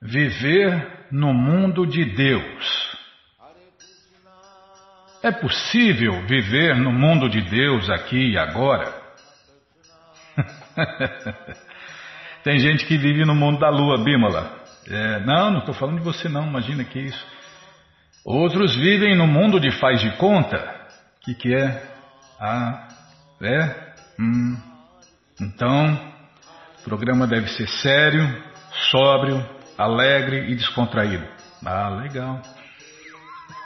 Viver no mundo de Deus. É possível viver no mundo de Deus aqui e agora? Tem gente que vive no mundo da lua, Bímola. É, não, não estou falando de você não, imagina que isso. Outros vivem no mundo de faz de conta. O que, que é? Ah, é? Hum. Então, o programa deve ser sério, sóbrio, alegre e descontraído. Ah, legal.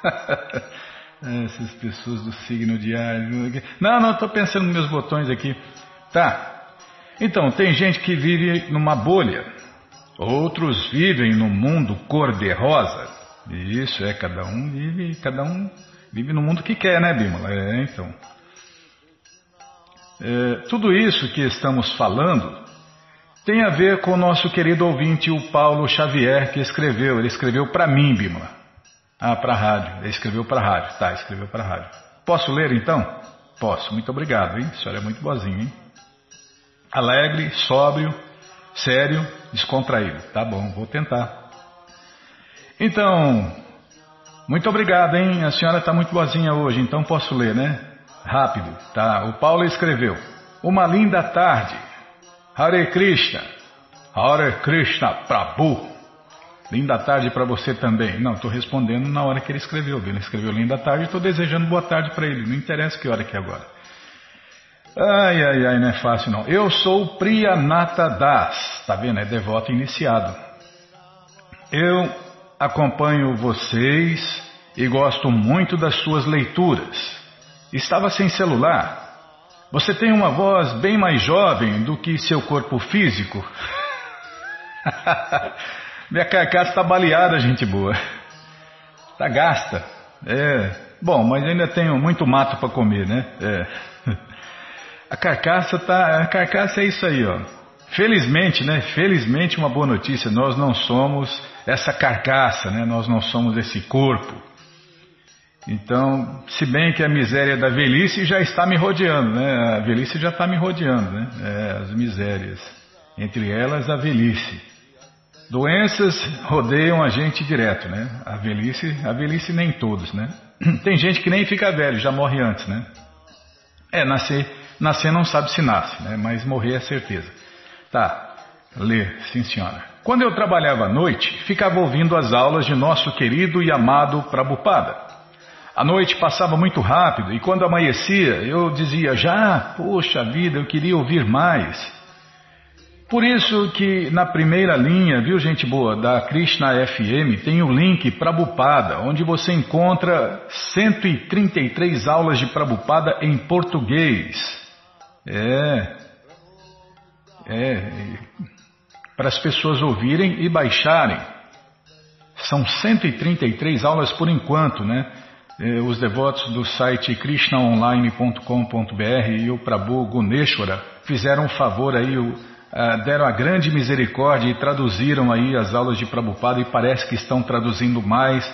Essas pessoas do signo diário. Não, não, estou pensando nos meus botões aqui. Tá. Então, tem gente que vive numa bolha. Outros vivem no mundo cor-de-rosa. Isso, é, cada um vive, cada um vive no mundo que quer, né, Bímola? É, então. É, tudo isso que estamos falando tem a ver com o nosso querido ouvinte, o Paulo Xavier, que escreveu. Ele escreveu para mim, Bímola. Ah, para a rádio. Ele escreveu para a rádio. Tá, escreveu para a rádio. Posso ler então? Posso. Muito obrigado, hein? A senhora é muito boazinha, hein? Alegre, sóbrio, sério, descontraído. Tá bom, vou tentar. Então, muito obrigado, hein? A senhora está muito boazinha hoje, então posso ler, né? Rápido, tá? O Paulo escreveu: Uma linda tarde. Hare Krishna. Hare Krishna Prabhu. Linda tarde para você também. Não, estou respondendo na hora que ele escreveu. Ele escreveu linda tarde, estou desejando boa tarde para ele. Não interessa que hora que é agora. Ai, ai, ai, não é fácil não. Eu sou Priyanata Das, tá vendo? É devoto iniciado. Eu acompanho vocês e gosto muito das suas leituras. Estava sem celular. Você tem uma voz bem mais jovem do que seu corpo físico. Minha carcaça está baleada, gente boa. Está gasta. É. Bom, mas ainda tenho muito mato para comer, né? É. A carcaça tá. A carcaça é isso aí, ó. Felizmente, né? Felizmente uma boa notícia. Nós não somos essa carcaça, né? Nós não somos esse corpo. Então, se bem que a miséria da velhice já está me rodeando, né? A velhice já está me rodeando, né? É, as misérias. Entre elas, a velhice. Doenças rodeiam a gente direto, né? A velhice, a velhice nem todos, né? Tem gente que nem fica velho, já morre antes, né? É, nascer Nascer não sabe se nasce, né? mas morrer é certeza. Tá, ler, sim senhora. Quando eu trabalhava à noite, ficava ouvindo as aulas de nosso querido e amado Prabhupada. A noite passava muito rápido e quando amanhecia eu dizia já, poxa vida, eu queria ouvir mais. Por isso que na primeira linha, viu gente boa, da Krishna FM, tem o link Prabhupada, onde você encontra 133 aulas de Prabhupada em português. É. É. Para as pessoas ouvirem e baixarem. São 133 aulas por enquanto, né? É, os devotos do site krishnaonline.com.br e o Prabhu Guneshwara fizeram um favor aí, deram a grande misericórdia e traduziram aí as aulas de Prabhupada e parece que estão traduzindo mais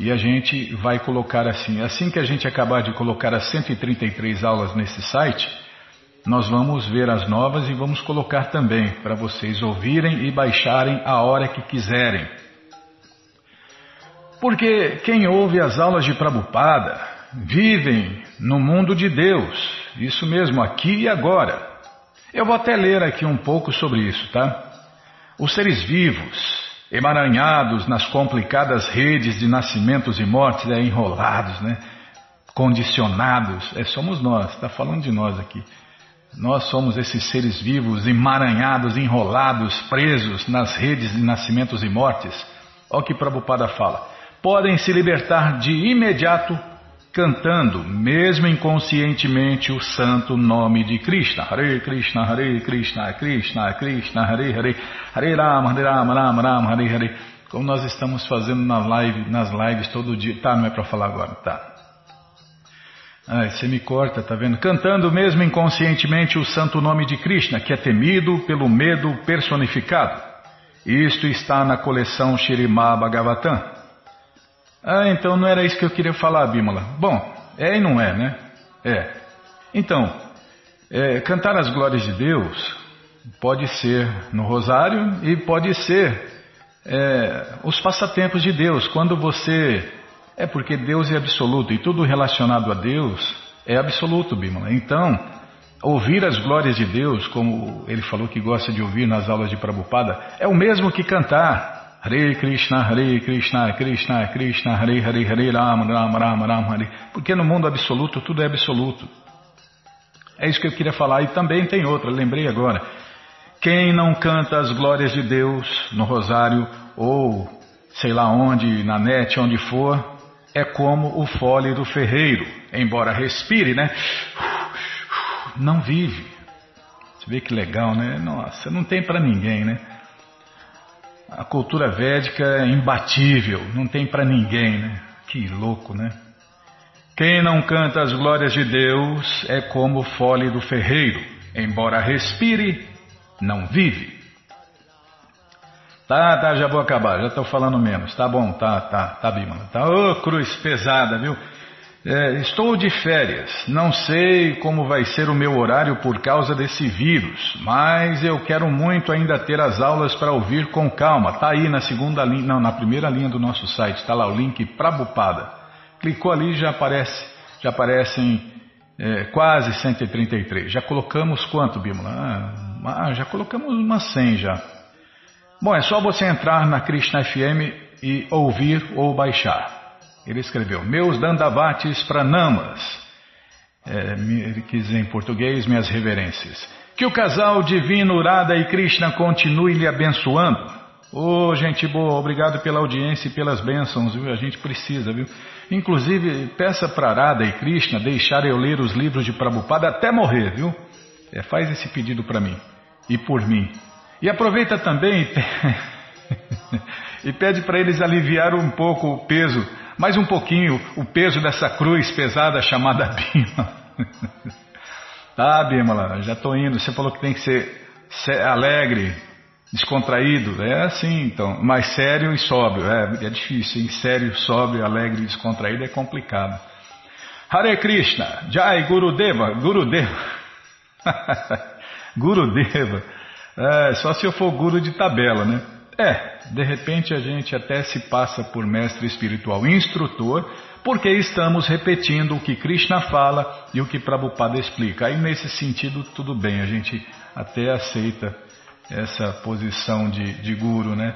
e a gente vai colocar assim. Assim que a gente acabar de colocar as 133 aulas nesse site, nós vamos ver as novas e vamos colocar também para vocês ouvirem e baixarem a hora que quiserem. Porque quem ouve as aulas de Prabhupada vivem no mundo de Deus, isso mesmo, aqui e agora. Eu vou até ler aqui um pouco sobre isso, tá? Os seres vivos, emaranhados nas complicadas redes de nascimentos e mortes, é, enrolados, né? condicionados, é, somos nós, está falando de nós aqui nós somos esses seres vivos emaranhados, enrolados, presos nas redes de nascimentos e mortes. Olha o que Prabhupada fala. Podem se libertar de imediato cantando, mesmo inconscientemente, o santo nome de Krishna. Hare Krishna, Hare Krishna, Krishna, Krishna, Hare Hare, Hare Rama, Hare Rama, Rama Rama, Hare Hare. Como nós estamos fazendo na live, nas lives todo dia. Tá, não é para falar agora, tá. Ai, você me corta, tá vendo? Cantando mesmo inconscientemente o santo nome de Krishna, que é temido pelo medo personificado. Isto está na coleção Shirimá Bhagavatam. Ah, então não era isso que eu queria falar, Bímola. Bom, é e não é, né? É. Então, é, cantar as glórias de Deus pode ser no rosário e pode ser é, os passatempos de Deus. Quando você. É porque Deus é absoluto e tudo relacionado a Deus é absoluto, Bimala. Então, ouvir as glórias de Deus, como ele falou que gosta de ouvir nas aulas de Prabhupada, é o mesmo que cantar. Hare Krishna, Hare Krishna, Krishna, Krishna, Hare Hare, Hare Rama, Rama, Rama, Rama, Hare. Porque no mundo absoluto tudo é absoluto. É isso que eu queria falar. E também tem outra, lembrei agora. Quem não canta as glórias de Deus no rosário ou sei lá onde, na net, onde for, é como o fole do ferreiro. Embora respire, né? Não vive. Você vê que legal, né? Nossa, não tem para ninguém, né? A cultura védica é imbatível, não tem para ninguém, né? Que louco, né? Quem não canta as glórias de Deus é como o fole do ferreiro, embora respire, não vive. Tá, tá, já vou acabar, já estou falando menos. Tá bom, tá, tá, tá, Bimala. Tá, ô, cruz pesada, viu? É, estou de férias, não sei como vai ser o meu horário por causa desse vírus, mas eu quero muito ainda ter as aulas para ouvir com calma. Tá aí na segunda linha, não, na primeira linha do nosso site, está lá o link para Bupada. Clicou ali já aparece, já aparecem é, quase 133. Já colocamos quanto, Bímola? Ah, ah, já colocamos umas 100 já. Bom, é só você entrar na Krishna FM e ouvir ou baixar. Ele escreveu: Meus Dandavatis Pranamas. É, ele quis em português, minhas reverências. Que o casal divino Urada e Krishna continue lhe abençoando. Ô, oh, gente boa, obrigado pela audiência e pelas bênçãos, viu? A gente precisa, viu? Inclusive, peça para Arada e Krishna deixar eu ler os livros de Prabhupada até morrer, viu? É, faz esse pedido para mim e por mim. E aproveita também e pede para eles aliviar um pouco o peso mais um pouquinho o peso dessa cruz pesada chamada Bima. tá, Bimala, já estou indo. Você falou que tem que ser alegre, descontraído. É assim, então. Mais sério e sóbrio. É, é difícil, hein? Sério, sóbrio, alegre e descontraído é complicado. Hare Krishna, Jai Gurudeva, Gurudeva. Gurudeva. É, só se eu for guru de tabela, né? É, de repente a gente até se passa por mestre espiritual instrutor, porque estamos repetindo o que Krishna fala e o que Prabhupada explica. Aí nesse sentido tudo bem, a gente até aceita essa posição de, de guru, né?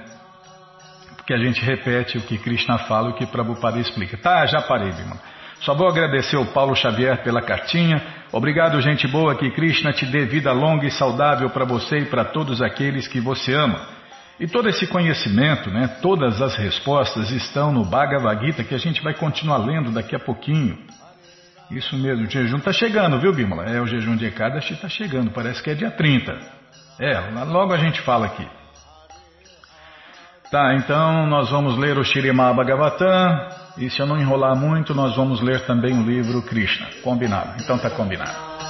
Porque a gente repete o que Krishna fala e o que Prabhupada explica. Tá, já parei, irmão. Só vou agradecer ao Paulo Xavier pela cartinha. Obrigado, gente boa, que Krishna te dê vida longa e saudável para você e para todos aqueles que você ama. E todo esse conhecimento, né, todas as respostas estão no Bhagavad Gita que a gente vai continuar lendo daqui a pouquinho. Isso mesmo, o jejum está chegando, viu, Bímola? É, o jejum de Ekadashi está chegando, parece que é dia 30. É, logo a gente fala aqui. Tá, então nós vamos ler o Shirimá Bhagavatam, e se eu não enrolar muito, nós vamos ler também o livro Krishna. Combinado? Então tá combinado.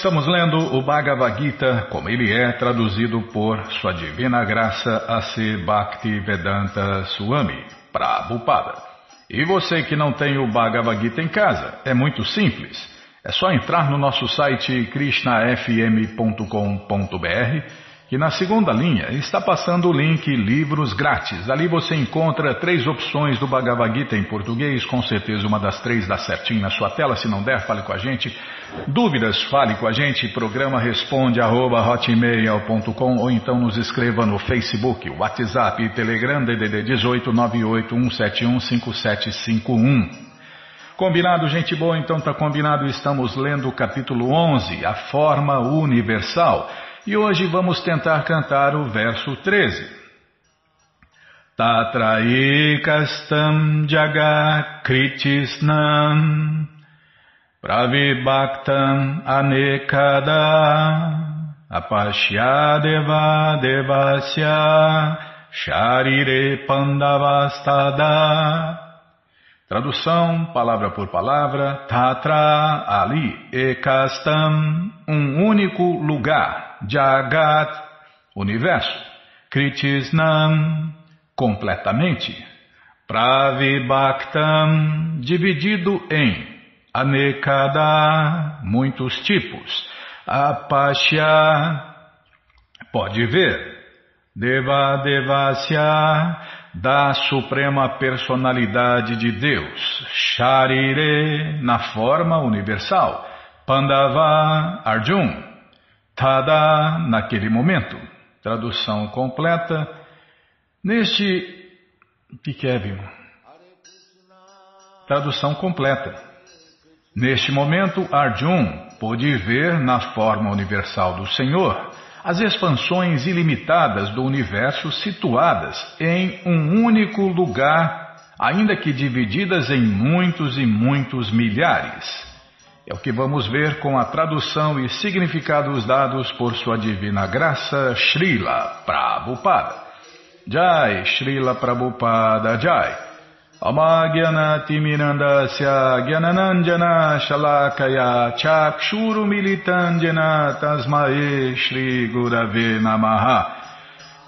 Estamos lendo o Bhagavad Gita como ele é traduzido por Sua Divina Graça A.C. Bhakti Vedanta Swami, Prabhupada. E você que não tem o Bhagavad Gita em casa, é muito simples. É só entrar no nosso site krishnafm.com.br que na segunda linha está passando o link Livros Grátis. Ali você encontra três opções do Bhagavad Gita em português, com certeza uma das três dá certinho na sua tela, se não der, fale com a gente. Dúvidas, fale com a gente, programa responde arroba hotmail.com ou então nos escreva no Facebook, WhatsApp e Telegram DDD 18 5751. Combinado, gente boa? Então tá combinado, estamos lendo o capítulo 11, a forma universal. E hoje vamos tentar cantar o verso 13. Tatraikastam jagakritisnam pravibhaktam anekada apashyadeva devasya sharire pandavastada Tradução, palavra por palavra, Tatra, ali, Ekastam, um único lugar. Jagat, universo, Kritisnam, completamente, Pravibhaktam, dividido em Anekada, muitos tipos, Apashya, pode ver, Deva Devasya, da Suprema Personalidade de Deus, Sharire, na forma universal, Pandava, Arjun, Tada, naquele momento. Tradução completa. Neste. O que, que é, Tradução completa. Neste momento, Arjun pôde ver na forma universal do Senhor as expansões ilimitadas do universo situadas em um único lugar, ainda que divididas em muitos e muitos milhares. É o que vamos ver com a tradução e significados dados por sua divina graça, Srila Prabhupada. Jai, Srila Prabhupada Jai. Amagyanatimirandasya Gyananandjana Shalakaya Chakshuru Militandjana Tasmae Shri Gurave Namaha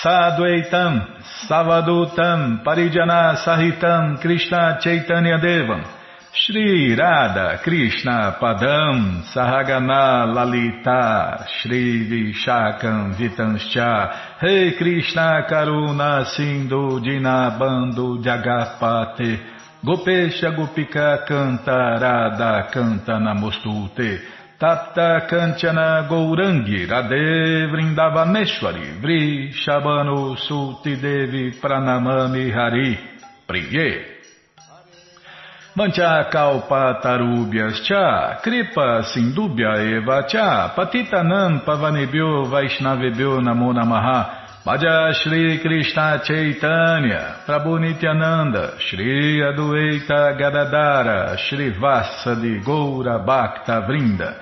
Sadvaitam, Savadutam, Parijana Sahitam, Krishna Chaitanya Devam, Shri Radha Krishna Padam, Sahagana Lalita, Shri Vishakam Vitanscha, Rei Krishna Karuna Sindhu Dinabando Jagapate, Gopesha Gopika Canta Radha Canta Namostute, Tapta Kanchana Gourangi Radhe Vrindavaneshwari Vri Shabano Sulti Devi Pranamami Hari Priye. Mancha Kalpa Tarubhyas Cha Kripa Sindubhya Eva Cha Patitanam Pavanebhyo Vaishnavebhyo Namo Namaha Bhaja Shri Krishna Chaitanya Prabhu Nityananda Shri Adueita Gadadara Shri Vassa de Goura Bhakta Vrinda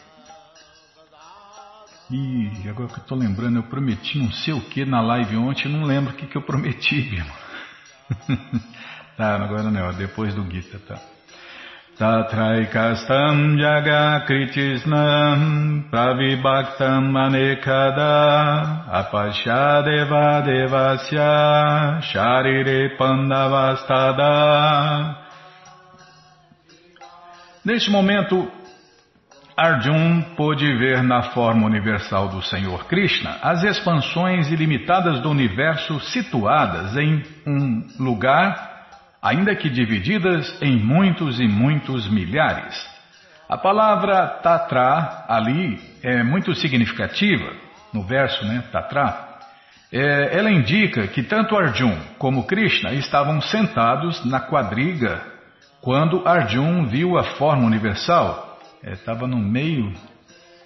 E agora que eu tô lembrando, eu prometi não sei o que na live ontem, não lembro o que, que eu prometi, irmão. tá, agora não, depois do Gita, tá. Tatraikastam jaga kritisnam pravibhaktam anekada apashadeva devasya sharire pandavastada Neste momento, Arjun pôde ver na forma universal do Senhor Krishna as expansões ilimitadas do universo situadas em um lugar, ainda que divididas em muitos e muitos milhares. A palavra Tatra ali é muito significativa, no verso, né, Tatra. É, ela indica que tanto Arjun como Krishna estavam sentados na quadriga quando Arjun viu a forma universal, estava é, no meio,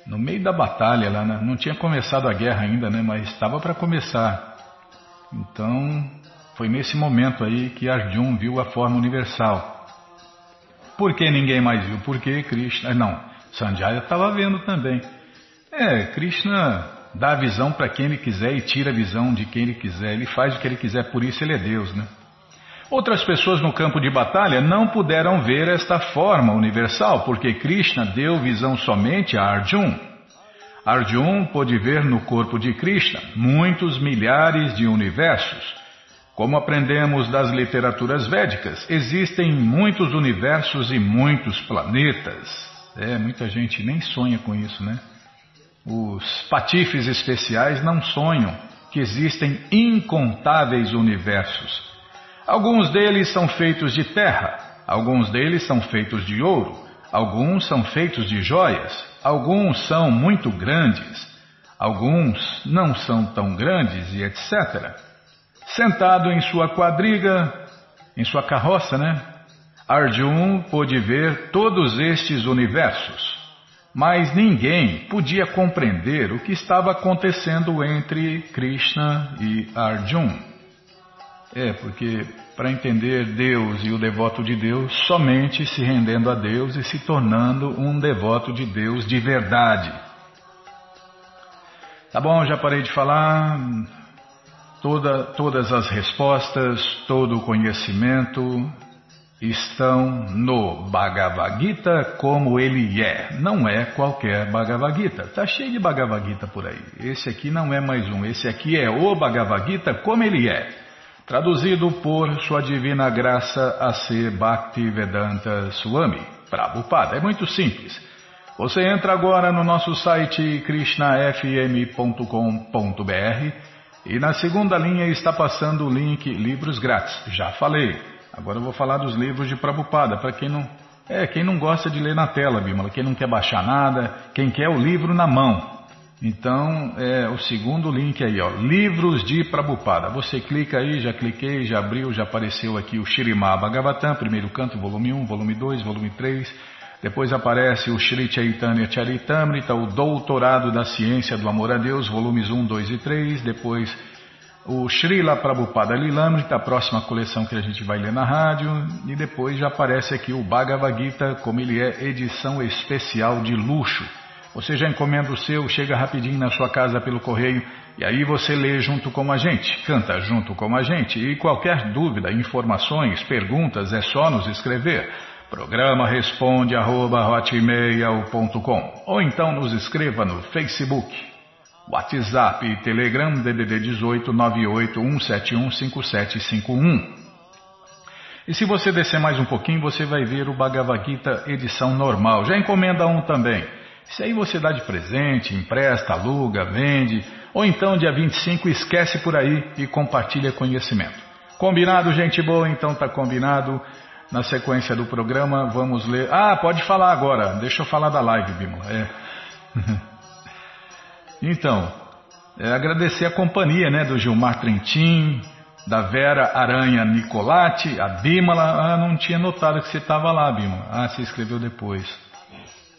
no meio da batalha lá, né? não tinha começado a guerra ainda, né? mas estava para começar. Então, foi nesse momento aí que Arjun viu a forma universal. Por que ninguém mais viu? Porque Krishna. Não, Sanjaya estava vendo também. É, Krishna dá a visão para quem ele quiser e tira a visão de quem ele quiser. Ele faz o que ele quiser, por isso ele é Deus, né? Outras pessoas no campo de batalha não puderam ver esta forma universal, porque Krishna deu visão somente a Arjun. Arjun pôde ver no corpo de Krishna muitos milhares de universos. Como aprendemos das literaturas védicas, existem muitos universos e muitos planetas. É, muita gente nem sonha com isso, né? Os patifes especiais não sonham que existem incontáveis universos. Alguns deles são feitos de terra, alguns deles são feitos de ouro, alguns são feitos de joias, alguns são muito grandes, alguns não são tão grandes e etc. Sentado em sua quadriga, em sua carroça, né? Arjun pôde ver todos estes universos, mas ninguém podia compreender o que estava acontecendo entre Krishna e Arjun. É, porque para entender Deus e o devoto de Deus, somente se rendendo a Deus e se tornando um devoto de Deus de verdade. Tá bom, já parei de falar. Toda, todas as respostas, todo o conhecimento, estão no Bhagavad Gita como ele é. Não é qualquer Bhagavad Gita. Está cheio de Bhagavad Gita por aí. Esse aqui não é mais um. Esse aqui é o Bhagavad Gita como ele é. Traduzido por Sua Divina Graça A.C. Bhaktivedanta Swami Prabhupada. É muito simples. Você entra agora no nosso site krishnafm.com.br e na segunda linha está passando o link Livros Grátis. Já falei. Agora eu vou falar dos livros de Prabhupada, para quem não. É, quem não gosta de ler na tela, Bímola, quem não quer baixar nada, quem quer o livro na mão. Então, é o segundo link aí, ó, Livros de Prabhupada. Você clica aí, já cliquei, já abriu, já apareceu aqui o Shirimá Bhagavatam, primeiro canto, volume 1, volume 2, volume 3. Depois aparece o Shri Chaitanya Charitamrita, o Doutorado da Ciência do Amor a Deus, volumes 1, 2 e 3. Depois o Srila Prabhupada Lilamrita, a próxima coleção que a gente vai ler na rádio, e depois já aparece aqui o Bhagavad Gita, como ele é edição especial de luxo. Você já encomenda o seu, chega rapidinho na sua casa pelo correio, e aí você lê junto com a gente, canta junto com a gente, e qualquer dúvida, informações, perguntas, é só nos escrever. Programa responde arroba, ou então nos escreva no Facebook WhatsApp e Telegram DDD 18 981715751. E se você descer mais um pouquinho, você vai ver o Bhagavad Gita edição normal. Já encomenda um também. Isso aí você dá de presente, empresta, aluga, vende, ou então dia 25 esquece por aí e compartilha conhecimento. Combinado, gente boa? Então tá combinado. Na sequência do programa, vamos ler. Ah, pode falar agora. Deixa eu falar da live, Bímola. É. Então, é, agradecer a companhia né, do Gilmar Trentin, da Vera Aranha Nicolati, a Bímala. Ah, não tinha notado que você estava lá, Bímala. Ah, você escreveu depois.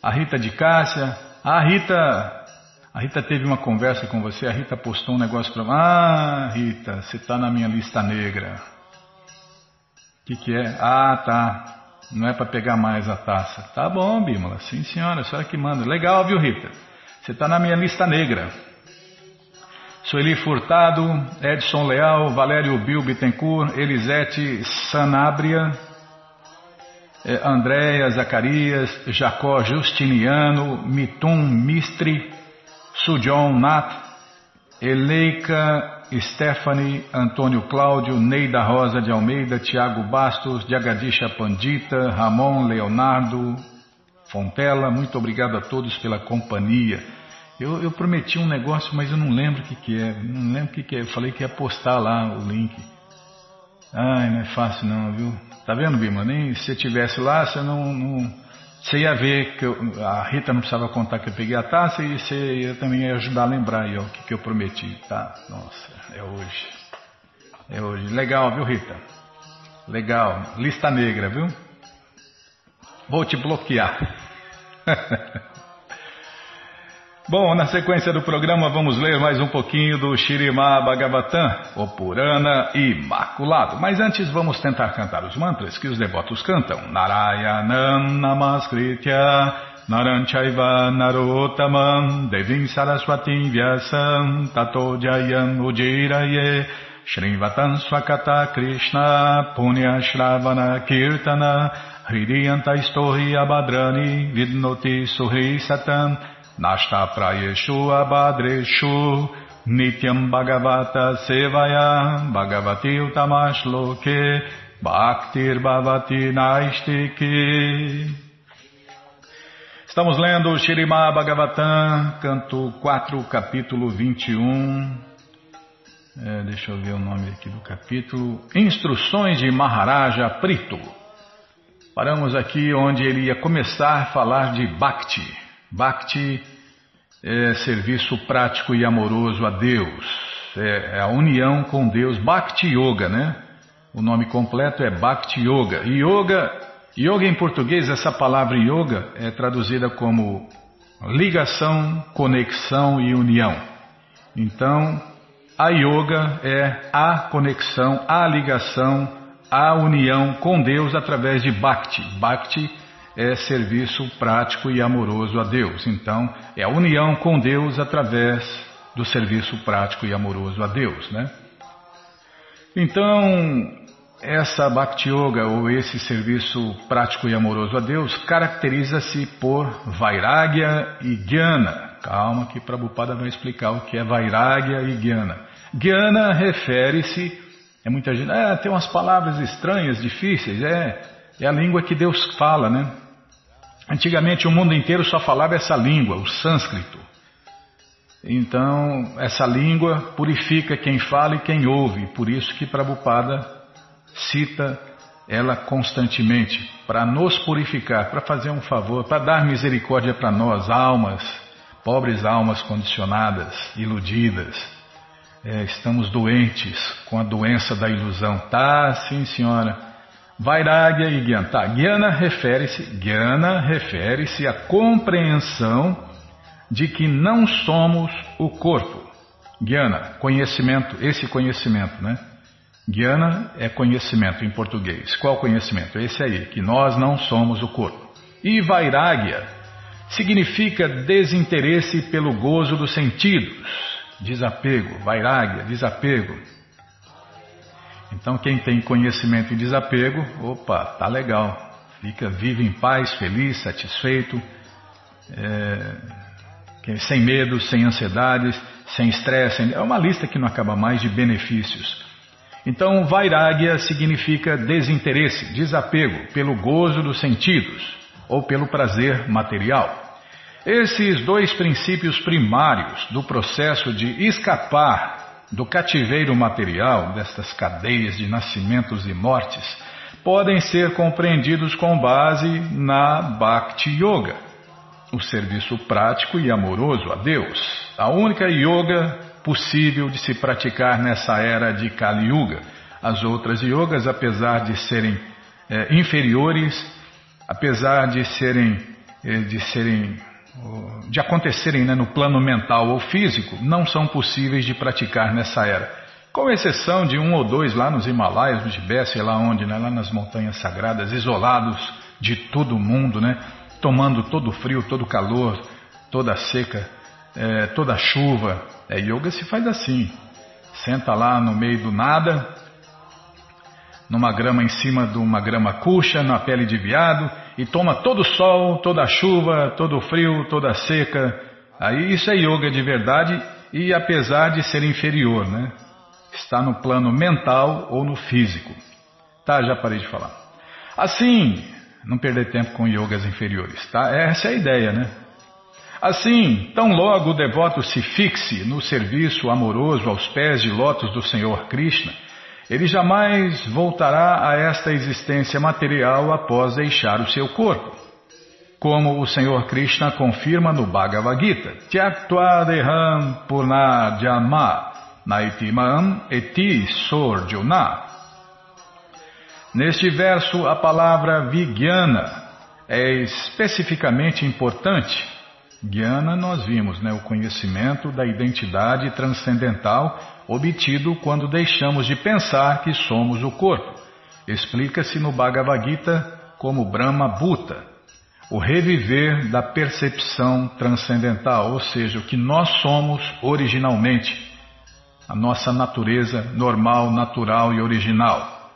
A Rita de Cássia. Ah, Rita. A Rita teve uma conversa com você, a Rita postou um negócio para Ah, Rita, você está na minha lista negra. O que, que é? Ah, tá. Não é para pegar mais a taça. Tá bom, Bímola. Sim, senhora, a senhora que manda. Legal, viu, Rita? Você está na minha lista negra. Sueli Furtado, Edson Leal, Valério Bil Bittencourt, Elisete Sanabria, Andréia Zacarias, Jacó Justiniano, Mitum Mistri, Sujon Nat, Eleika Stephanie, Antônio Cláudio, Neida Rosa de Almeida, Tiago Bastos, Jagadisha Pandita, Ramon Leonardo, Fontela, muito obrigado a todos pela companhia. Eu, eu, prometi um negócio, mas eu não lembro o que, que é. Não lembro o que, que é. Eu falei que ia postar lá o link. Ai, não é fácil não, viu? Tá vendo, Bima? Nem se você tivesse lá, você não, não você ia ver que eu, a Rita não precisava contar que eu peguei a taça e você ia, também ia ajudar a lembrar aí ó, o que, que eu prometi, tá? Nossa, é hoje. É hoje. Legal, viu, Rita? Legal. Lista negra, viu? Vou te bloquear. Bom, na sequência do programa vamos ler mais um pouquinho do Shirimá Bhagavatam, o Purana Imaculado. Mas antes vamos tentar cantar os mantras que os devotos cantam. Narayanam Namaskritya Naranchaiva Narotamam Devim Saraswatim Vyasam Tato Jayam Ujiraye Shrivatan Swakata Krishna Punya Shravana Kirtana Hridiyanta Istohi Abadrani Vidnoti Suhi Satam Nashta Prayeshu Abhadreshu Nityam Bhagavata Sevaya Bhagavati Utamash Loke Bhaktir Bhavati Naistiki Estamos lendo o Shirimá Bhagavatam, canto 4, capítulo 21. É, deixa eu ver o nome aqui do capítulo. Instruções de Maharaja Prito. Paramos aqui onde ele ia começar a falar de Bhakti. Bhakti é serviço prático e amoroso a Deus, é, é a união com Deus. Bhakti Yoga, né? O nome completo é Bhakti Yoga. Yoga, yoga em português, essa palavra yoga é traduzida como ligação, conexão e união. Então, a yoga é a conexão, a ligação, a união com Deus através de Bhakti. Bhakti é serviço prático e amoroso a Deus. Então, é a união com Deus através do serviço prático e amoroso a Deus, né? Então, essa Bhakti Yoga ou esse serviço prático e amoroso a Deus caracteriza-se por Vairagya e Jnana. Calma que Prabhupada vai explicar o que é Vairagya e Jnana. Jnana refere-se, é muita gente, ah, tem umas palavras estranhas, difíceis, é, é a língua que Deus fala, né? Antigamente o mundo inteiro só falava essa língua, o sânscrito. Então, essa língua purifica quem fala e quem ouve, por isso que Prabhupada cita ela constantemente, para nos purificar, para fazer um favor, para dar misericórdia para nós, almas, pobres almas condicionadas, iludidas. É, estamos doentes com a doença da ilusão. Tá, sim, senhora. Vairagya e Gyana. Tá, Gyana refere-se, refere-se à compreensão de que não somos o corpo. Gyana, conhecimento, esse conhecimento, né? Gyana é conhecimento em português. Qual conhecimento? Esse aí, que nós não somos o corpo. E Vairagya significa desinteresse pelo gozo dos sentidos, desapego, Vairagya, desapego. Então quem tem conhecimento e desapego, opa, tá legal. Fica, vive em paz, feliz, satisfeito, é, sem medo, sem ansiedades, sem estresse. É uma lista que não acaba mais de benefícios. Então, Vairagya significa desinteresse, desapego pelo gozo dos sentidos ou pelo prazer material. Esses dois princípios primários do processo de escapar do cativeiro material, destas cadeias de nascimentos e mortes, podem ser compreendidos com base na Bhakti Yoga, o serviço prático e amoroso a Deus, a única yoga possível de se praticar nessa era de Kali Yuga. As outras yogas, apesar de serem é, inferiores, apesar de serem, é, de serem de acontecerem né, no plano mental ou físico não são possíveis de praticar nessa era. Com exceção de um ou dois lá nos Himalaias, no Tibete, sei lá onde, né, lá nas montanhas sagradas, isolados de todo mundo, né, tomando todo o frio, todo o calor, toda a seca, é, toda a chuva. É, yoga se faz assim. Senta lá no meio do nada, numa grama em cima de uma grama cuxa, na pele de viado, e toma todo o sol, toda a chuva, todo o frio, toda a seca. Aí isso é yoga de verdade e apesar de ser inferior, né? Está no plano mental ou no físico. Tá, já parei de falar. Assim, não perder tempo com yogas inferiores, tá? Essa é a ideia, né? Assim, tão logo o devoto se fixe no serviço amoroso aos pés de lótus do Senhor Krishna, ele jamais voltará a esta existência material após deixar o seu corpo. Como o Senhor Krishna confirma no Bhagavad Gita, Tyaktva deham purnajama naitimam eti sorjuna. Neste verso, a palavra vigyana é especificamente importante? Guiana nós vimos, né, o conhecimento da identidade transcendental obtido quando deixamos de pensar que somos o corpo. Explica-se no Bhagavad Gita como Brahma Bhuta, o reviver da percepção transcendental, ou seja, o que nós somos originalmente, a nossa natureza normal, natural e original.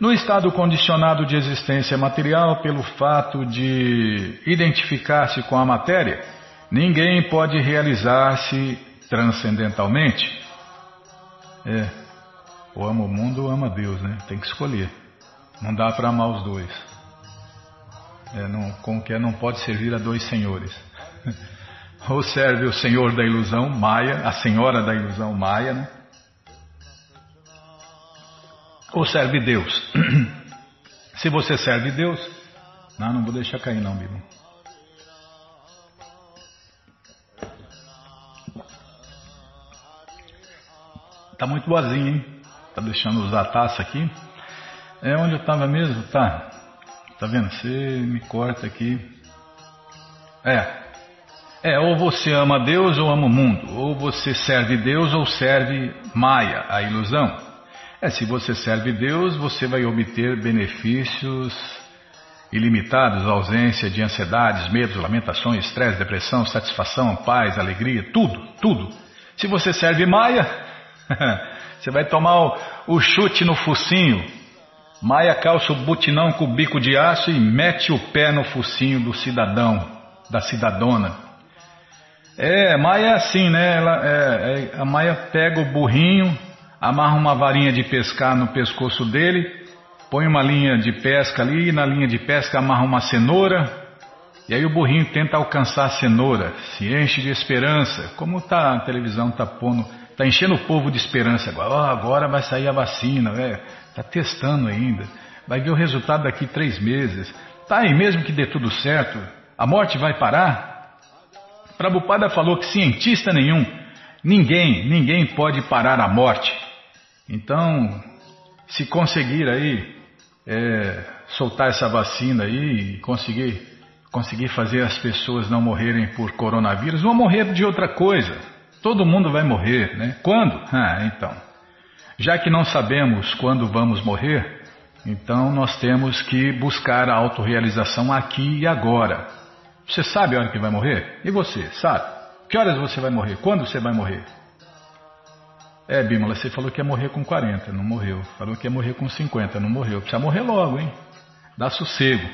No estado condicionado de existência material, pelo fato de identificar-se com a matéria, ninguém pode realizar-se transcendentalmente. É, ou ama o mundo ou ama Deus, né? Tem que escolher. Não dá para amar os dois. É, não, como que é, não pode servir a dois senhores. ou serve o senhor da ilusão, Maia, a senhora da ilusão, Maia, né? ou serve Deus? Se você serve Deus, não, não vou deixar cair não, Bíblia. Tá muito boazinho, hein? Tá deixando usar a taça aqui. É onde eu estava mesmo? Tá. Tá vendo? Você me corta aqui. É. É, ou você ama Deus ou ama o mundo. Ou você serve Deus ou serve Maia, a ilusão. É, se você serve Deus, você vai obter benefícios ilimitados, ausência de ansiedades, medos, lamentações, estresse, depressão, satisfação, paz, alegria, tudo, tudo. Se você serve Maia, você vai tomar o, o, chute no focinho. Maia calça o butinão com o bico de aço e mete o pé no focinho do cidadão, da cidadona. É, Maia é assim, né? Ela, é, é, a Maia pega o burrinho, amarra uma varinha de pescar no pescoço dele, põe uma linha de pesca ali, e na linha de pesca amarra uma cenoura, e aí o burrinho tenta alcançar a cenoura, se enche de esperança, como tá, a televisão está pondo, está enchendo o povo de esperança agora, oh, agora vai sair a vacina, está testando ainda, vai ver o resultado daqui três meses, tá aí mesmo que dê tudo certo, a morte vai parar? Prabhupada falou que cientista nenhum, ninguém, ninguém pode parar a morte. Então, se conseguir aí é, soltar essa vacina aí e conseguir, conseguir fazer as pessoas não morrerem por coronavírus, vão morrer de outra coisa. Todo mundo vai morrer, né? Quando? Ah, então. Já que não sabemos quando vamos morrer, então nós temos que buscar a autorrealização aqui e agora. Você sabe a hora que vai morrer? E você, sabe? Que horas você vai morrer? Quando você vai morrer? É, Bímola, você falou que ia morrer com 40, não morreu. Falou que ia morrer com 50, não morreu. Precisa morrer logo, hein? Dá sossego.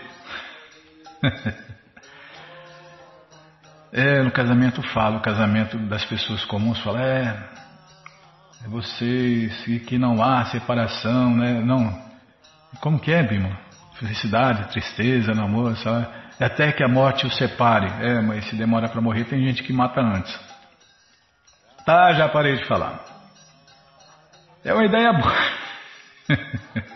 é, no casamento fala, o casamento das pessoas comuns fala, é, é você que não há separação, né? Não. Como que é, Bímola? Felicidade, tristeza, namoro, sabe? Até que a morte o separe. É, mas se demora para morrer, tem gente que mata antes. Tá, já parei de falar. É uma ideia boa.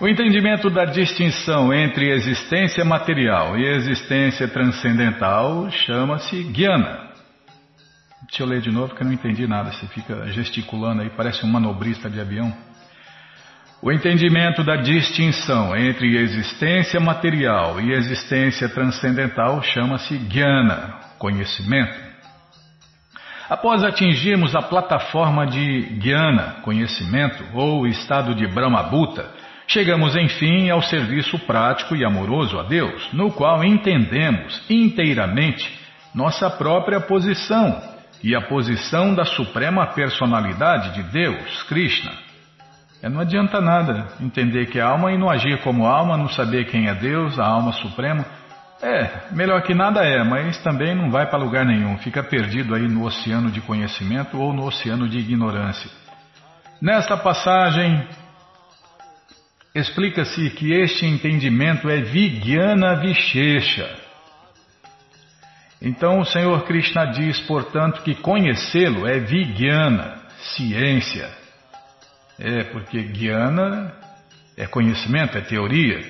o entendimento da distinção entre existência material e existência transcendental chama-se Guiana. Deixa eu ler de novo que eu não entendi nada. Você fica gesticulando aí, parece um manobrista de avião. O entendimento da distinção entre existência material e existência transcendental chama-se Guiana, conhecimento. Após atingirmos a plataforma de Jnana, conhecimento, ou estado de Brahmabhuta, chegamos enfim ao serviço prático e amoroso a Deus, no qual entendemos inteiramente nossa própria posição e a posição da Suprema Personalidade de Deus, Krishna. É, não adianta nada entender que é alma e não agir como alma, não saber quem é Deus, a alma suprema. É, melhor que nada é, mas também não vai para lugar nenhum, fica perdido aí no oceano de conhecimento ou no oceano de ignorância. Nesta passagem, explica-se que este entendimento é Vijnana Vishesha. Então o Senhor Krishna diz, portanto, que conhecê-lo é Vijnana, ciência. É, porque Jnana é conhecimento, é teoria.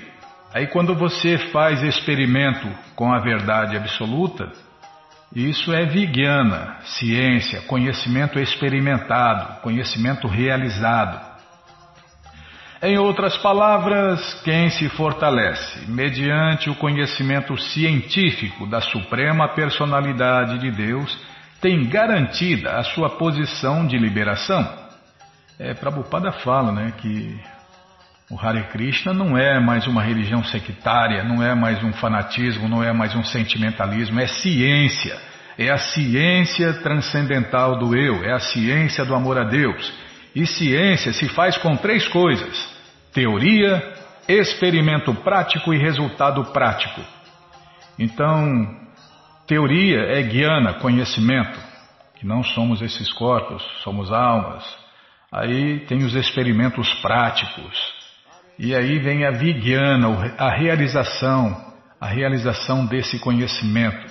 Aí quando você faz experimento com a verdade absoluta, isso é vigyana, ciência, conhecimento experimentado, conhecimento realizado. Em outras palavras, quem se fortalece mediante o conhecimento científico da Suprema Personalidade de Deus tem garantida a sua posição de liberação. É, Prabhupada fala né, que o Hare Krishna não é mais uma religião sectária, não é mais um fanatismo, não é mais um sentimentalismo, é ciência. É a ciência transcendental do eu, é a ciência do amor a Deus. E ciência se faz com três coisas: teoria, experimento prático e resultado prático. Então, teoria é guiana, conhecimento, que não somos esses corpos, somos almas. Aí tem os experimentos práticos. E aí vem a vigyana, a realização, a realização desse conhecimento.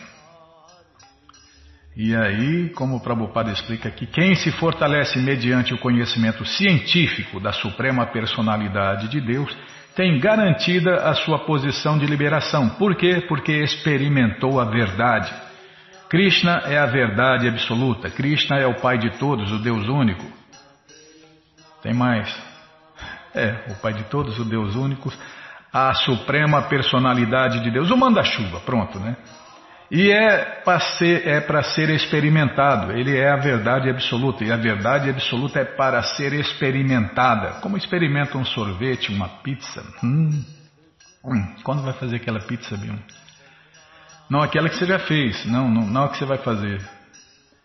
E aí, como o Prabhupada explica aqui, quem se fortalece mediante o conhecimento científico da suprema personalidade de Deus tem garantida a sua posição de liberação. Por quê? Porque experimentou a verdade. Krishna é a verdade absoluta. Krishna é o Pai de todos, o Deus único. Tem mais. É, o Pai de todos, o Deus único, a suprema personalidade de Deus, o manda-chuva, pronto, né? E é para ser, é ser experimentado, ele é a verdade absoluta, e a verdade absoluta é para ser experimentada. Como experimenta um sorvete, uma pizza? Hum, hum, quando vai fazer aquela pizza, Bion? Não aquela que você já fez, não, não, não a que você vai fazer.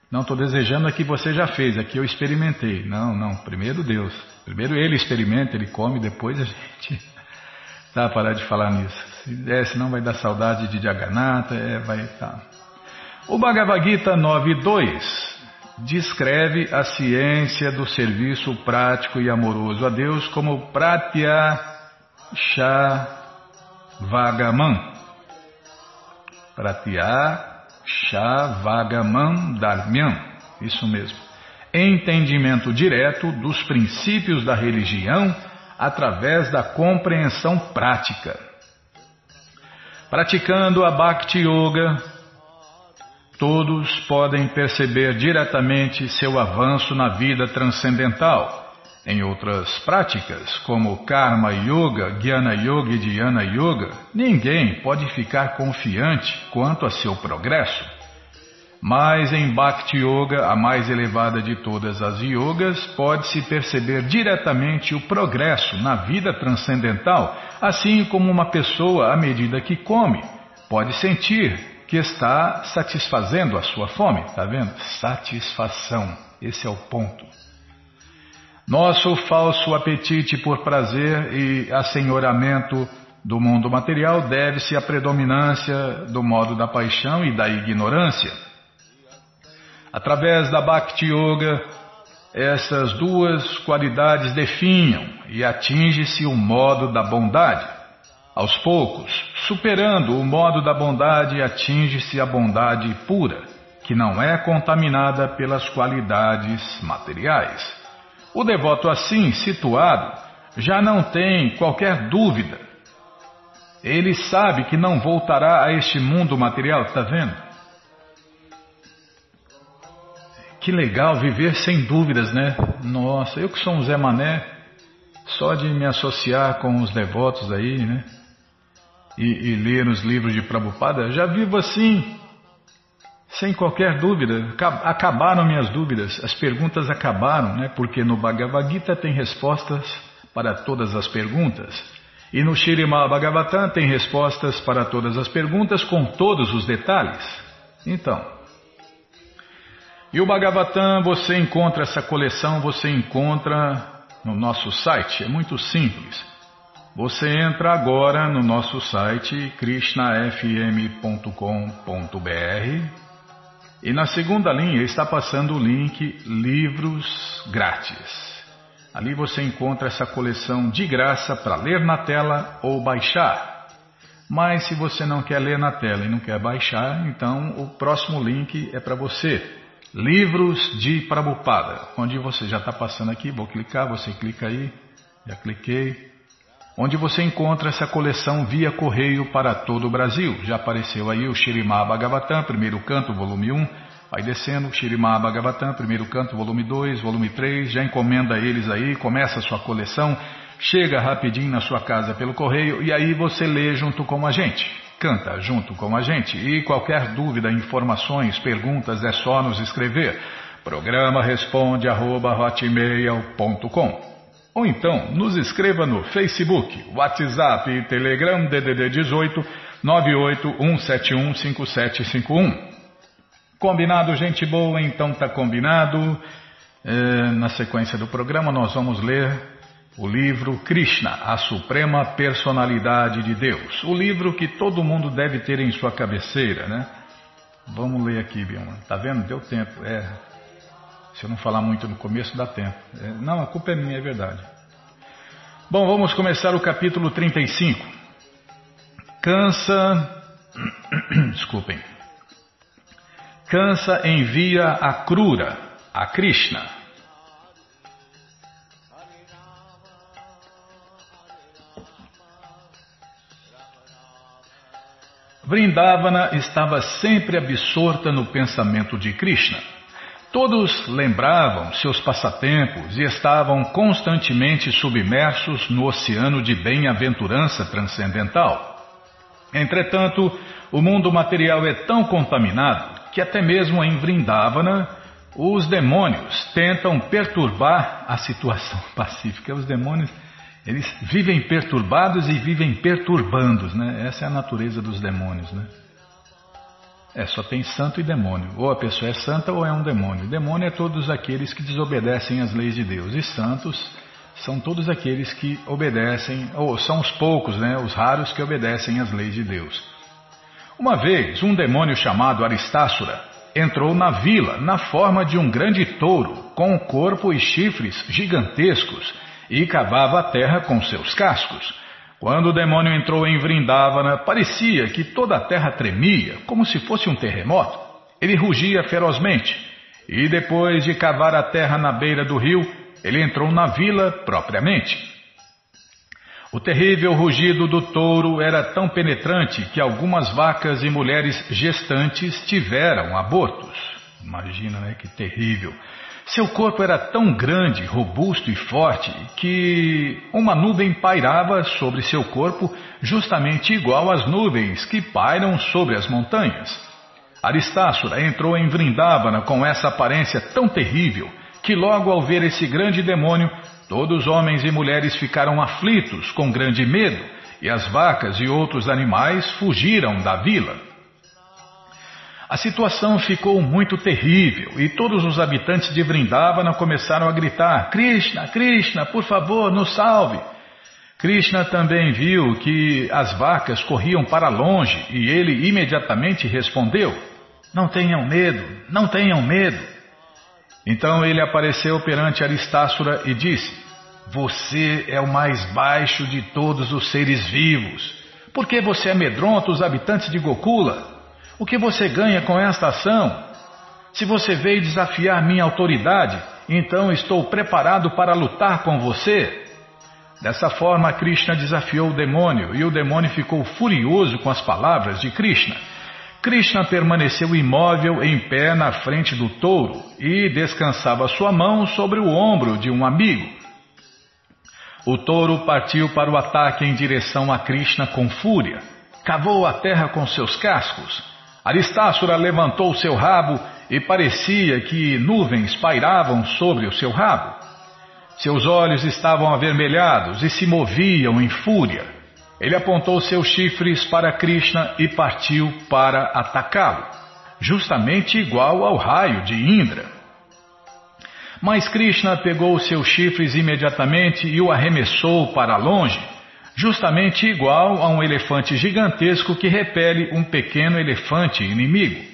Não, estou desejando a que você já fez, a que eu experimentei. Não, não, primeiro Deus. Primeiro ele experimenta, ele come, depois a gente. Tá, parar de falar nisso. É, senão vai dar saudade de Jagannatha, é, vai tá. O Bhagavad Gita 9.2 descreve a ciência do serviço prático e amoroso a Deus como Pratya Shavagaman. Pratya Shavagaman Dharmyam. Isso mesmo. Entendimento direto dos princípios da religião através da compreensão prática. Praticando a Bhakti Yoga, todos podem perceber diretamente seu avanço na vida transcendental. Em outras práticas, como Karma Yoga, Jnana Yoga e Dhyana Yoga, ninguém pode ficar confiante quanto a seu progresso. Mas em Bhakti Yoga, a mais elevada de todas as yogas, pode-se perceber diretamente o progresso na vida transcendental, assim como uma pessoa, à medida que come, pode sentir que está satisfazendo a sua fome. Está vendo? Satisfação. Esse é o ponto. Nosso falso apetite por prazer e assenhoramento do mundo material deve-se à predominância do modo da paixão e da ignorância. Através da Bhakti Yoga, essas duas qualidades definham e atinge-se o modo da bondade. Aos poucos, superando o modo da bondade, atinge-se a bondade pura, que não é contaminada pelas qualidades materiais. O devoto assim situado já não tem qualquer dúvida. Ele sabe que não voltará a este mundo material, está vendo? Que legal viver sem dúvidas, né? Nossa, eu que sou um Zé Mané, só de me associar com os devotos aí, né? E, e ler os livros de Prabhupada, já vivo assim, sem qualquer dúvida. Acabaram minhas dúvidas, as perguntas acabaram, né? Porque no Bhagavad Gita tem respostas para todas as perguntas. E no Shirimá Bhagavatam tem respostas para todas as perguntas com todos os detalhes. Então, e o Bhagavatam, você encontra essa coleção, você encontra no nosso site, é muito simples. Você entra agora no nosso site krishnafm.com.br e na segunda linha está passando o link Livros Grátis. Ali você encontra essa coleção de graça para ler na tela ou baixar. Mas se você não quer ler na tela e não quer baixar, então o próximo link é para você. Livros de Prabhupada, onde você já está passando aqui, vou clicar, você clica aí, já cliquei. Onde você encontra essa coleção via correio para todo o Brasil. Já apareceu aí o Shirimá Bhagavatam, primeiro canto, volume 1. Vai descendo, Shirimá Bhagavatam, primeiro canto, volume 2, volume 3. Já encomenda eles aí, começa a sua coleção. chega rapidinho na sua casa pelo correio e aí você lê junto com a gente. Canta junto com a gente. E qualquer dúvida, informações, perguntas é só nos escrever. Programa responde arroba, Ou então nos escreva no Facebook, WhatsApp e Telegram DDD 18 981715751. Combinado, gente boa? Então tá combinado. É, na sequência do programa nós vamos ler o livro Krishna, a Suprema Personalidade de Deus. O livro que todo mundo deve ter em sua cabeceira, né? Vamos ler aqui, Bioma. Tá vendo? Deu tempo. É. Se eu não falar muito no começo, dá tempo. É, não, a culpa é minha, é verdade. Bom, vamos começar o capítulo 35. Cansa. Desculpem. Kansa envia a Krura, a Krishna. Vrindavana estava sempre absorta no pensamento de Krishna. Todos lembravam seus passatempos e estavam constantemente submersos no oceano de bem-aventurança transcendental. Entretanto, o mundo material é tão contaminado que até mesmo em Vrindavana os demônios tentam perturbar a situação pacífica. Os demônios eles vivem perturbados e vivem perturbandos, né? Essa é a natureza dos demônios, né? É, só tem santo e demônio. Ou a pessoa é santa ou é um demônio. Demônio é todos aqueles que desobedecem às leis de Deus. E santos são todos aqueles que obedecem, ou são os poucos, né? Os raros que obedecem às leis de Deus. Uma vez, um demônio chamado Aristássura entrou na vila na forma de um grande touro, com corpo e chifres gigantescos, e cavava a terra com seus cascos. Quando o demônio entrou em Vrindavana, parecia que toda a terra tremia, como se fosse um terremoto. Ele rugia ferozmente, e depois de cavar a terra na beira do rio, ele entrou na vila propriamente. O terrível rugido do touro era tão penetrante que algumas vacas e mulheres gestantes tiveram abortos. Imagina, né? Que terrível. Seu corpo era tão grande, robusto e forte que uma nuvem pairava sobre seu corpo, justamente igual às nuvens que pairam sobre as montanhas. Aristássura entrou em Vrindavana com essa aparência tão terrível que, logo ao ver esse grande demônio, Todos homens e mulheres ficaram aflitos, com grande medo, e as vacas e outros animais fugiram da vila. A situação ficou muito terrível e todos os habitantes de Vrindavana começaram a gritar: Krishna, Krishna, por favor, nos salve! Krishna também viu que as vacas corriam para longe e ele imediatamente respondeu: Não tenham medo, não tenham medo. Então ele apareceu perante Aristássura e disse: Você é o mais baixo de todos os seres vivos. Por que você amedronta os habitantes de Gokula? O que você ganha com esta ação? Se você veio desafiar minha autoridade, então estou preparado para lutar com você. Dessa forma, Krishna desafiou o demônio e o demônio ficou furioso com as palavras de Krishna. Krishna permaneceu imóvel em pé na frente do touro e descansava sua mão sobre o ombro de um amigo. O touro partiu para o ataque em direção a Krishna com fúria. Cavou a terra com seus cascos. Aristássura levantou seu rabo e parecia que nuvens pairavam sobre o seu rabo. Seus olhos estavam avermelhados e se moviam em fúria. Ele apontou seus chifres para Krishna e partiu para atacá-lo, justamente igual ao raio de Indra. Mas Krishna pegou seus chifres imediatamente e o arremessou para longe, justamente igual a um elefante gigantesco que repele um pequeno elefante inimigo.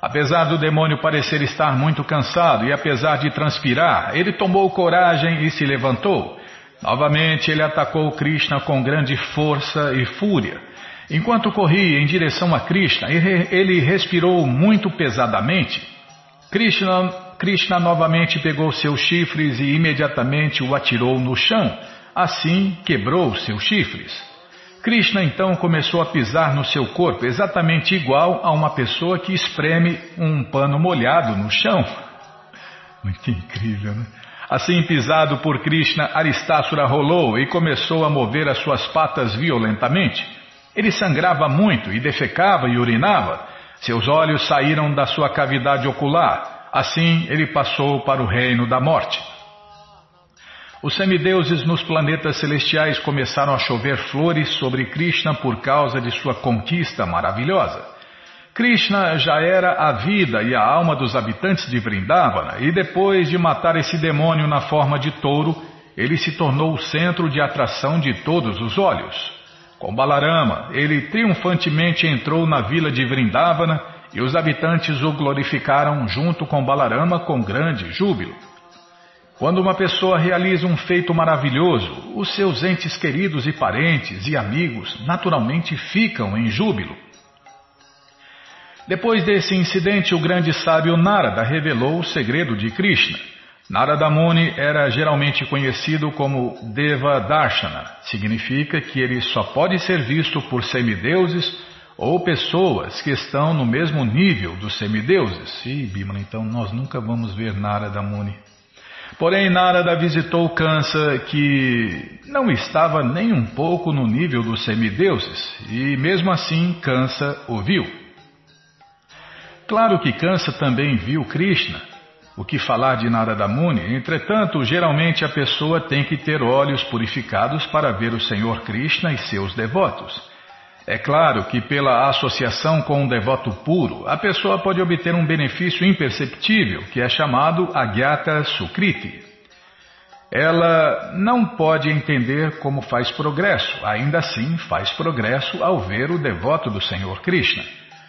Apesar do demônio parecer estar muito cansado e apesar de transpirar, ele tomou coragem e se levantou. Novamente ele atacou Krishna com grande força e fúria. Enquanto corria em direção a Krishna, ele respirou muito pesadamente. Krishna, Krishna novamente pegou seus chifres e imediatamente o atirou no chão. Assim quebrou seus chifres. Krishna então começou a pisar no seu corpo, exatamente igual a uma pessoa que espreme um pano molhado no chão. Muito incrível, né? Assim, pisado por Krishna, Aristácera rolou e começou a mover as suas patas violentamente. Ele sangrava muito e defecava e urinava. Seus olhos saíram da sua cavidade ocular. Assim, ele passou para o reino da morte. Os semideuses nos planetas celestiais começaram a chover flores sobre Krishna por causa de sua conquista maravilhosa. Krishna já era a vida e a alma dos habitantes de Vrindavana, e depois de matar esse demônio na forma de touro, ele se tornou o centro de atração de todos os olhos. Com Balarama, ele triunfantemente entrou na vila de Vrindavana e os habitantes o glorificaram junto com Balarama com grande júbilo. Quando uma pessoa realiza um feito maravilhoso, os seus entes queridos e parentes e amigos naturalmente ficam em júbilo. Depois desse incidente, o grande sábio Narada revelou o segredo de Krishna. Narada Muni era geralmente conhecido como Deva Darshana. Significa que ele só pode ser visto por semideuses ou pessoas que estão no mesmo nível dos semideuses. Ih, Bimala, então nós nunca vamos ver Narada Muni. Porém, Narada visitou Kansa, que não estava nem um pouco no nível dos semideuses, e mesmo assim Kansa o viu. Claro que Kansa também viu Krishna. O que falar de Narada Muni? Entretanto, geralmente a pessoa tem que ter olhos purificados para ver o Senhor Krishna e seus devotos. É claro que pela associação com um devoto puro, a pessoa pode obter um benefício imperceptível, que é chamado Agyata Sukriti. Ela não pode entender como faz progresso, ainda assim faz progresso ao ver o devoto do Senhor Krishna.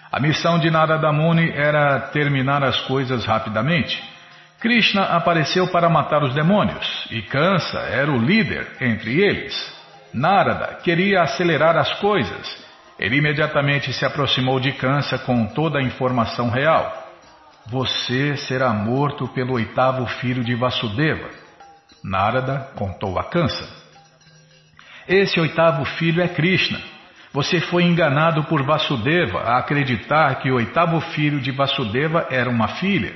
A missão de Narada Muni era terminar as coisas rapidamente. Krishna apareceu para matar os demônios e Kansa era o líder entre eles. Narada queria acelerar as coisas ele imediatamente se aproximou de Kansa com toda a informação real. Você será morto pelo oitavo filho de Vasudeva. Narada contou a Kansa. Esse oitavo filho é Krishna. Você foi enganado por Vasudeva a acreditar que o oitavo filho de Vasudeva era uma filha.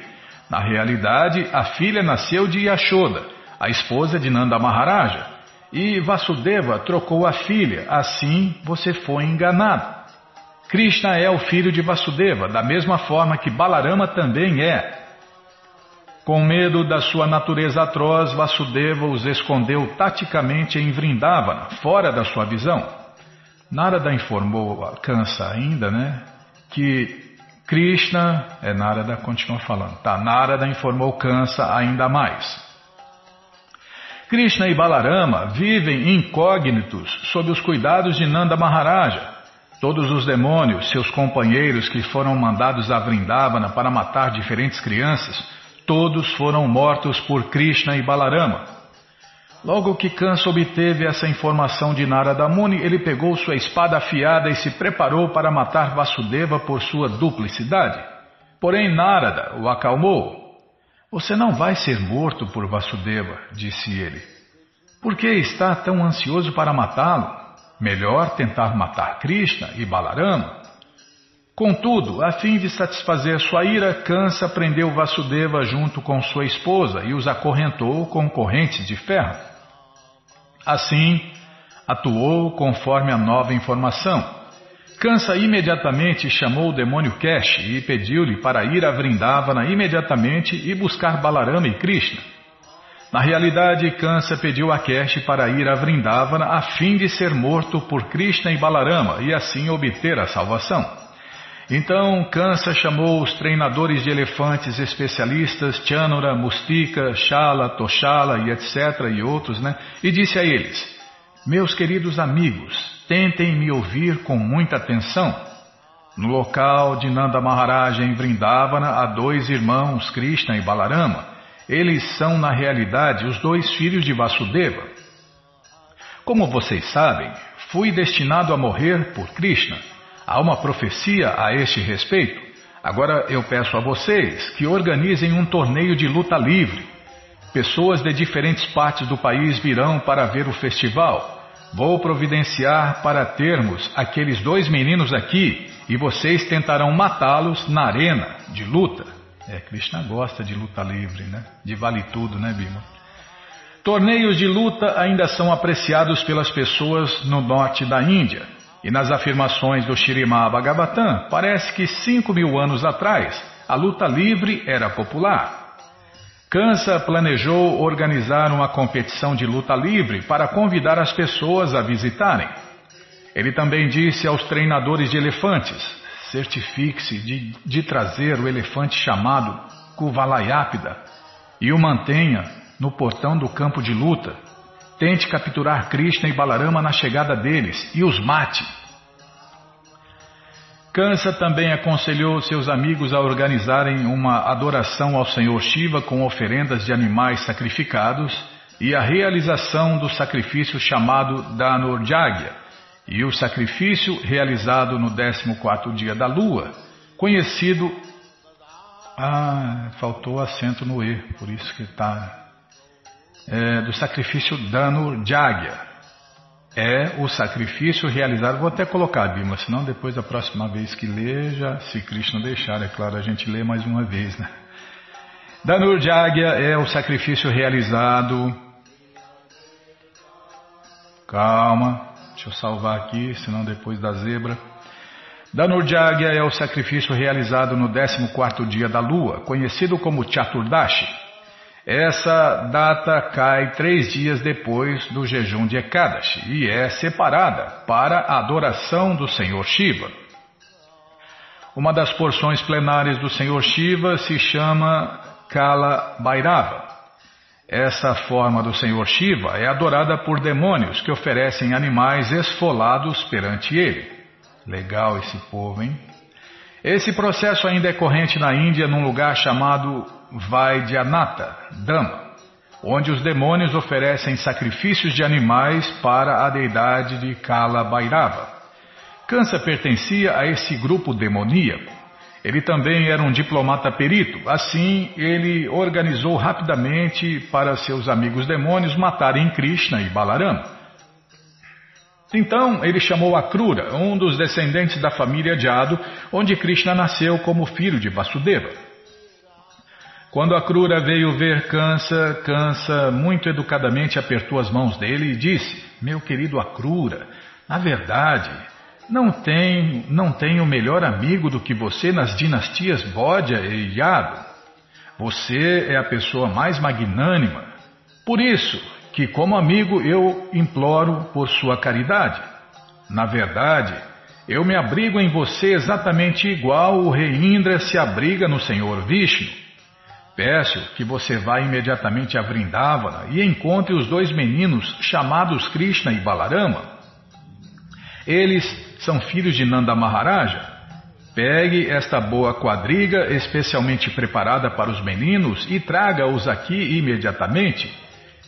Na realidade, a filha nasceu de Yashoda, a esposa de Nanda Maharaja. E Vasudeva trocou a filha, assim você foi enganado. Krishna é o filho de Vasudeva, da mesma forma que Balarama também é. Com medo da sua natureza atroz, Vasudeva os escondeu taticamente em Vrindavana, fora da sua visão. Narada informou Kansa ainda, né, que Krishna, é Narada, continua falando, tá? Narada informou Kansa ainda mais. Krishna e Balarama vivem incógnitos sob os cuidados de Nanda Maharaja. Todos os demônios, seus companheiros que foram mandados a Vrindavana para matar diferentes crianças, todos foram mortos por Krishna e Balarama. Logo que Kansa obteve essa informação de Narada Muni, ele pegou sua espada afiada e se preparou para matar Vasudeva por sua duplicidade. Porém, Narada o acalmou. Você não vai ser morto por Vasudeva, disse ele. Por que está tão ansioso para matá-lo? Melhor tentar matar Krishna e Balarama. Contudo, a fim de satisfazer sua ira, Kansa prendeu Vasudeva junto com sua esposa e os acorrentou com correntes de ferro. Assim, atuou conforme a nova informação. Kansa imediatamente chamou o demônio Kesh e pediu-lhe para ir a Vrindavana imediatamente e buscar Balarama e Krishna. Na realidade, Kansa pediu a Kesh para ir a Vrindavana a fim de ser morto por Krishna e Balarama e assim obter a salvação. Então Kansa chamou os treinadores de elefantes especialistas Chanura, Mustika, Shala, Toshala e etc. e outros, né? E disse a eles: Meus queridos amigos, Tentem me ouvir com muita atenção. No local de Nanda Maharaj em Vrindavana há dois irmãos, Krishna e Balarama. Eles são, na realidade, os dois filhos de Vasudeva. Como vocês sabem, fui destinado a morrer por Krishna. Há uma profecia a este respeito. Agora eu peço a vocês que organizem um torneio de luta livre. Pessoas de diferentes partes do país virão para ver o festival. Vou providenciar para termos aqueles dois meninos aqui e vocês tentarão matá-los na arena de luta. É, Krishna gosta de luta livre, né? De vale tudo, né, Bima? Torneios de luta ainda são apreciados pelas pessoas no norte da Índia. E nas afirmações do Shirimá Bhagavatam, parece que cinco mil anos atrás, a luta livre era popular. Kansa planejou organizar uma competição de luta livre para convidar as pessoas a visitarem. Ele também disse aos treinadores de elefantes: certifique-se de, de trazer o elefante chamado Kuvalayapida e o mantenha no portão do campo de luta. Tente capturar Krishna e Balarama na chegada deles e os mate. Kansa também aconselhou seus amigos a organizarem uma adoração ao Senhor Shiva com oferendas de animais sacrificados e a realização do sacrifício chamado Danurjagya e o sacrifício realizado no 14 dia da lua, conhecido. Ah, faltou acento no E, por isso que está é, do sacrifício águia. É o sacrifício realizado, vou até colocar, Bima, senão depois da próxima vez que ler, já, se Krishna deixar, é claro, a gente lê mais uma vez, né? Danur de águia é o sacrifício realizado. Calma, deixa eu salvar aqui, senão depois da zebra. Danur de águia é o sacrifício realizado no 14 dia da lua, conhecido como Chaturdashi. Essa data cai três dias depois do jejum de Ekadashi e é separada para a adoração do Senhor Shiva. Uma das porções plenárias do Senhor Shiva se chama Kala Bhairava. Essa forma do Senhor Shiva é adorada por demônios que oferecem animais esfolados perante ele. Legal esse povo, hein? Esse processo ainda é corrente na Índia num lugar chamado Vaidyanatha, Dama, onde os demônios oferecem sacrifícios de animais para a deidade de Kala Bhairava. Kansa pertencia a esse grupo demoníaco. Ele também era um diplomata perito, assim ele organizou rapidamente para seus amigos demônios matarem Krishna e Balarama. Então ele chamou Akrura, um dos descendentes da família Jado, onde Krishna nasceu como filho de Vasudeva. Quando a Crura veio ver Kansa, Kansa muito educadamente apertou as mãos dele e disse: Meu querido Akrura, na verdade, não tem, não tenho melhor amigo do que você nas dinastias Bodha e Yadu. Você é a pessoa mais magnânima. Por isso que, como amigo, eu imploro por sua caridade. Na verdade, eu me abrigo em você exatamente igual o rei Indra se abriga no Senhor Vishnu. Peço que você vá imediatamente a Vrindavana e encontre os dois meninos chamados Krishna e Balarama. Eles são filhos de Nanda Maharaja. Pegue esta boa quadriga especialmente preparada para os meninos e traga-os aqui imediatamente.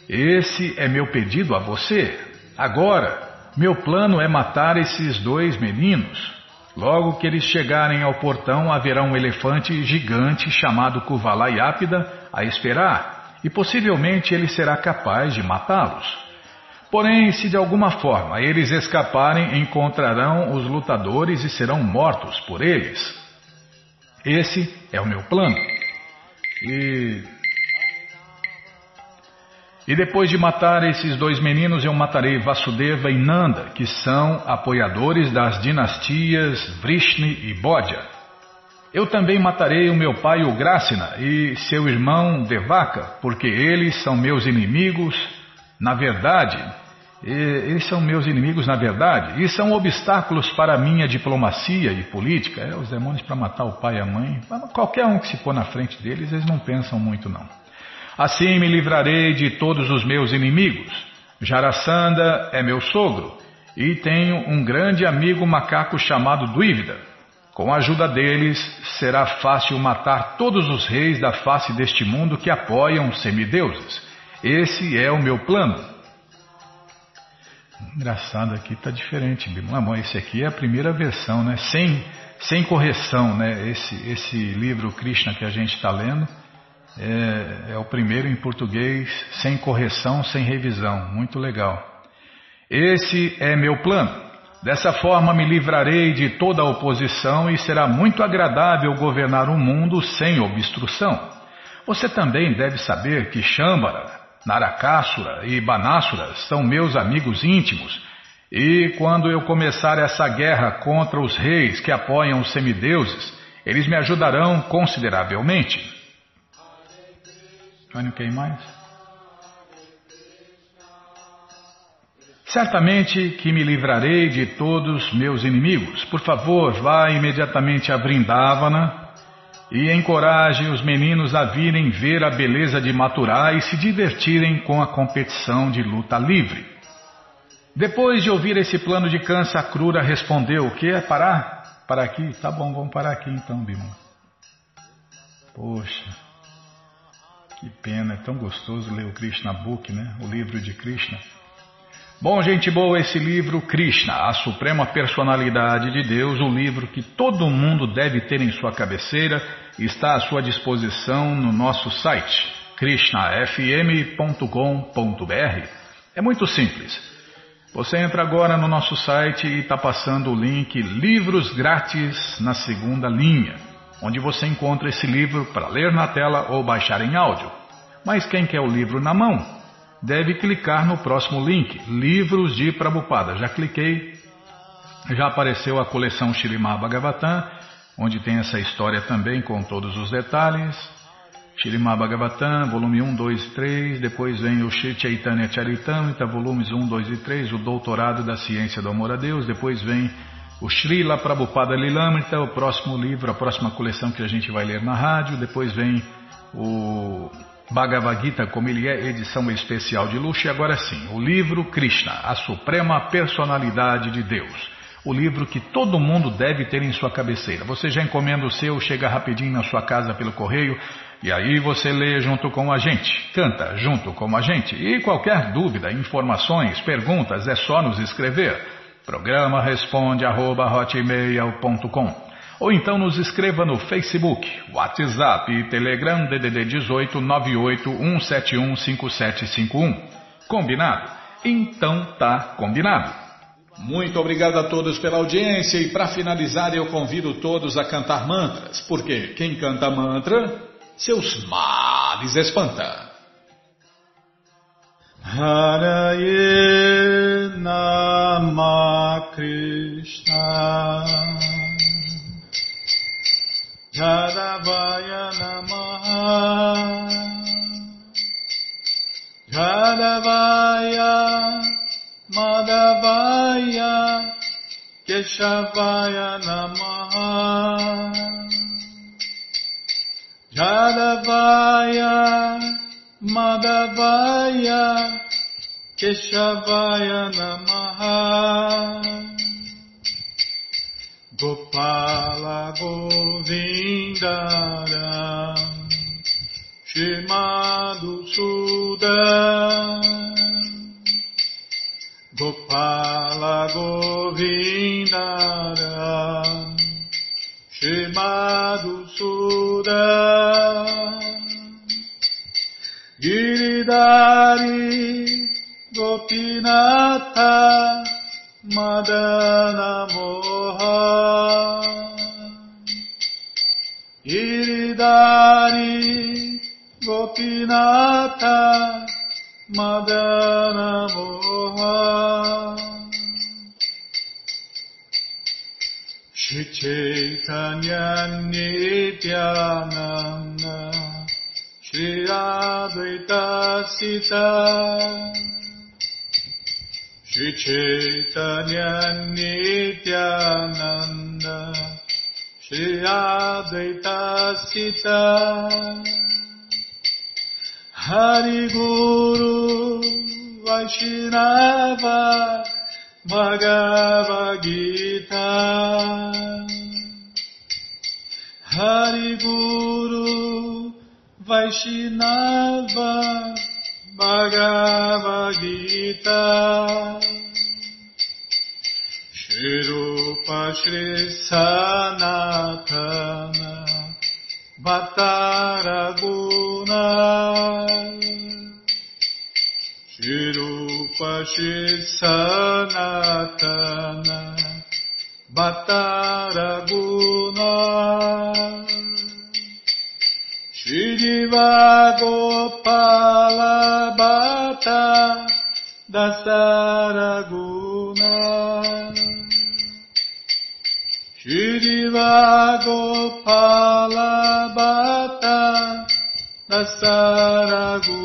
Esse é meu pedido a você. Agora, meu plano é matar esses dois meninos. Logo que eles chegarem ao portão, haverá um elefante gigante chamado Kuvalayapida a esperar, e possivelmente ele será capaz de matá-los. Porém, se de alguma forma eles escaparem, encontrarão os lutadores e serão mortos por eles. Esse é o meu plano. E e depois de matar esses dois meninos, eu matarei Vasudeva e Nanda, que são apoiadores das dinastias Vrishni e Bodha. Eu também matarei o meu pai Ugrasena e seu irmão Devaka, porque eles são meus inimigos, na verdade. Eles são meus inimigos na verdade e são obstáculos para a minha diplomacia e política. É, os demônios para matar o pai e a mãe, qualquer um que se pôr na frente deles, eles não pensam muito não. Assim me livrarei de todos os meus inimigos. Jarasanda é meu sogro e tenho um grande amigo macaco chamado Duívida. Com a ajuda deles, será fácil matar todos os reis da face deste mundo que apoiam semideuses. Esse é o meu plano. Engraçado aqui, está diferente. Mamãe, esse aqui é a primeira versão, né? Sem, sem correção, né? Esse, esse livro Krishna que a gente está lendo é, é o primeiro em português, sem correção, sem revisão. Muito legal. Esse é meu plano. Dessa forma me livrarei de toda a oposição e será muito agradável governar o mundo sem obstrução. Você também deve saber que Shambhala, Narakasura e Banasura são meus amigos íntimos, e quando eu começar essa guerra contra os reis que apoiam os semideuses, eles me ajudarão consideravelmente. Quem mais? Certamente que me livrarei de todos meus inimigos. Por favor, vá imediatamente a Vrindavana e encoraje os meninos a virem ver a beleza de Maturá e se divertirem com a competição de luta livre. Depois de ouvir esse plano de Kansa, Krura respondeu: O que é parar? Parar aqui? Tá bom, vamos parar aqui então, Bima. Poxa, que pena, é tão gostoso ler o Krishna Book, né? O livro de Krishna. Bom, gente boa, esse livro, Krishna, a Suprema Personalidade de Deus, o livro que todo mundo deve ter em sua cabeceira, está à sua disposição no nosso site, krishnafm.com.br. É muito simples. Você entra agora no nosso site e está passando o link Livros Grátis na segunda linha, onde você encontra esse livro para ler na tela ou baixar em áudio. Mas quem quer o livro na mão? deve clicar no próximo link, Livros de Prabhupada. Já cliquei, já apareceu a coleção Shirimá Bhagavatam, onde tem essa história também com todos os detalhes. Shirimá Bhagavatam, volume 1, 2 e 3, depois vem o Shri Chaitanya Charitamrita, volumes 1, 2 e 3, o Doutorado da Ciência do Amor a Deus, depois vem o Srila Prabhupada Lilamrita, o próximo livro, a próxima coleção que a gente vai ler na rádio, depois vem o Bhagavad Gita, como ele é edição especial de luxo, e agora sim, o livro Krishna, a Suprema Personalidade de Deus. O livro que todo mundo deve ter em sua cabeceira. Você já encomenda o seu, chega rapidinho na sua casa pelo correio, e aí você lê junto com a gente, canta junto com a gente. E qualquer dúvida, informações, perguntas, é só nos escrever. Programa responde arroba, ou então nos escreva no Facebook, WhatsApp e Telegram DDD 18 981715751. Combinado? Então tá combinado. Muito obrigado a todos pela audiência e para finalizar eu convido todos a cantar mantras, porque quem canta mantra, seus males espanta. Haraye Nama Krishna. Jadavaya Namaha. Jadavaya Madhavaya Keshavaya Namaha. Jadavaya Madhavaya Keshavaya Namaha. Gopala Govindaram Shimadu Sudam. Gopala Govindaram Shimadu Sudam Giridari Gopinatha Madana Moha. Iridari Gopinata Madana Moha. Shri Chaitanya Nityananda Sita Shri Chaitanya Nityananda Shri Advaita Sita Hari Guru Vaishnava Bhagavad Gita. Hari Guru Vaishnava Bhagavad Gita Shri Rupa Shri Sanatana Bhattaraguna Shri Shri Sanatana Bhattaraguna Sivagopalabhata Dasaraguna Shirivagopalabhata Dasaraguna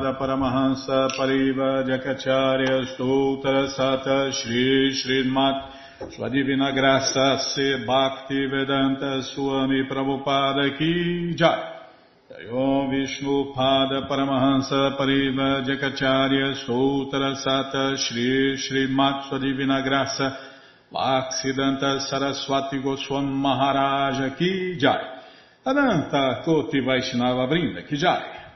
Vishnu Pada Paramahansa Pariva Jakacharya Stoutra Sata Shri Srimat Sua Divina Graça Se Bhakti Vedanta Swami Prabhupada Ki Jai. Jayom Vishnu Pada Paramahansa Pariva Jakacharya Sutra Sata Shri Shri Sua Divina Graça Bhaksidanta Saraswati Goswam Maharaja Ki Jai. Ananta Koti Vaishnava Brinda Ki Jai